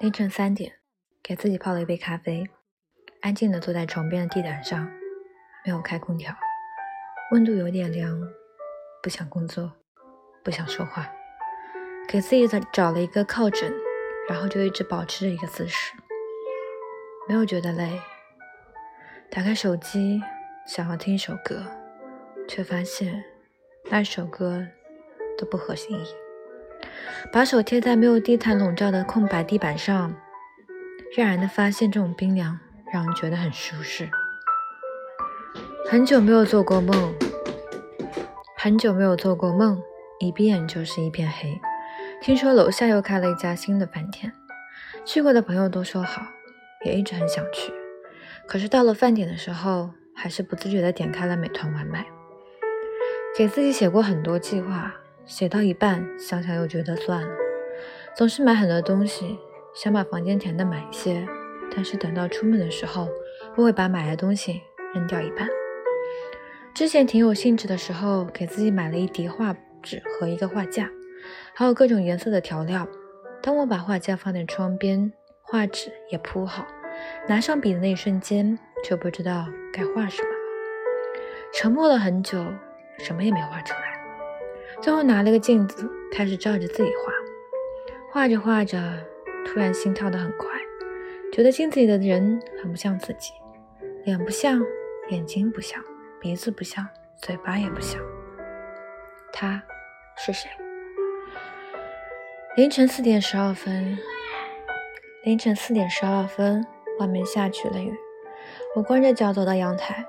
凌晨三点，给自己泡了一杯咖啡，安静的坐在床边的地毯上，没有开空调，温度有点凉，不想工作，不想说话，给自己找了一个靠枕，然后就一直保持着一个姿势，没有觉得累。打开手机，想要听一首歌，却发现那首歌都不合心意。把手贴在没有地毯笼罩的空白地板上，愕然的发现这种冰凉让人觉得很舒适。很久没有做过梦，很久没有做过梦，一闭眼就是一片黑。听说楼下又开了一家新的饭店，去过的朋友都说好，也一直很想去。可是到了饭点的时候，还是不自觉的点开了美团外卖。给自己写过很多计划。写到一半，想想又觉得算了。总是买很多东西，想把房间填的满一些，但是等到出门的时候，又会把买的东西扔掉一半。之前挺有兴致的时候，给自己买了一叠画纸和一个画架，还有各种颜色的调料。当我把画架放在窗边，画纸也铺好，拿上笔的那一瞬间，就不知道该画什么了。沉默了很久，什么也没画出来。最后拿了个镜子，开始照着自己画，画着画着，突然心跳得很快，觉得镜子里的人很不像自己，脸不像，眼睛不像，鼻子不像，嘴巴也不像。他是谁？凌晨四点十二分，凌晨四点十二分，外面下起了雨，我光着脚走到阳台，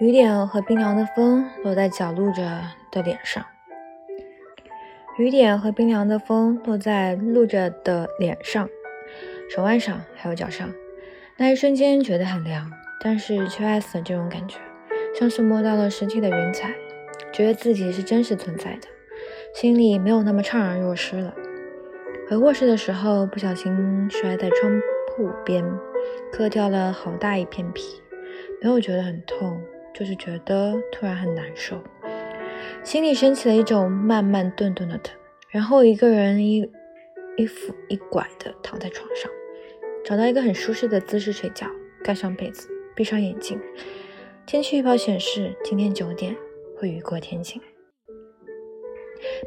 雨点和冰凉的风落在脚露着的脸上。雨点和冰凉的风落在露着的脸上、手腕上，还有脚上。那一瞬间觉得很凉，但是却爱死了这种感觉，像是摸到了实体的云彩，觉得自己是真实存在的，心里没有那么怅然若失了。回卧室的时候，不小心摔在窗铺边，磕掉了好大一片皮，没有觉得很痛，就是觉得突然很难受。心里升起了一种慢慢顿顿的疼，然后一个人一一扶一拐的躺在床上，找到一个很舒适的姿势睡觉，盖上被子，闭上眼睛。天气预报显示今天九点会雨过天晴。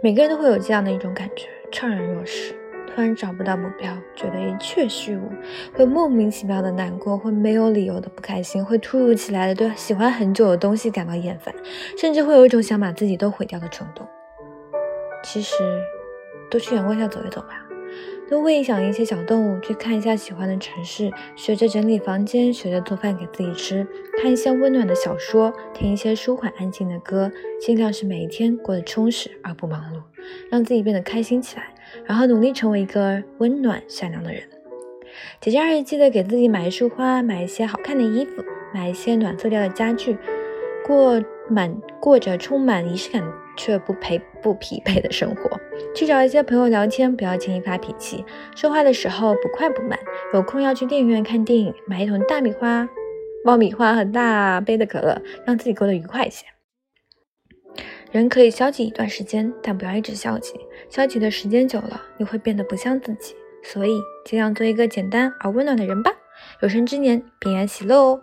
每个人都会有这样的一种感觉，怅然若失。突然找不到目标，觉得一切虚无，会莫名其妙的难过，会没有理由的不开心，会突如其来的对喜欢很久的东西感到厌烦，甚至会有一种想把自己都毁掉的冲动。其实，多去阳光下走一走吧。都会想一些小动物，去看一下喜欢的城市，学着整理房间，学着做饭给自己吃，看一些温暖的小说，听一些舒缓安静的歌，尽量是每一天过得充实而不忙碌，让自己变得开心起来，然后努力成为一个温暖善良的人。节假日记得给自己买一束花，买一些好看的衣服，买一些暖色调的家具，过满过着充满仪式感。却不陪不疲惫的生活，去找一些朋友聊天，不要轻易发脾气，说话的时候不快不慢。有空要去电影院看电影，买一桶大米花、爆米花和大杯的可乐，让自己过得愉快一些。人可以消极一段时间，但不要一直消极。消极的时间久了，你会变得不像自己。所以，尽量做一个简单而温暖的人吧。有生之年，平安喜乐哦。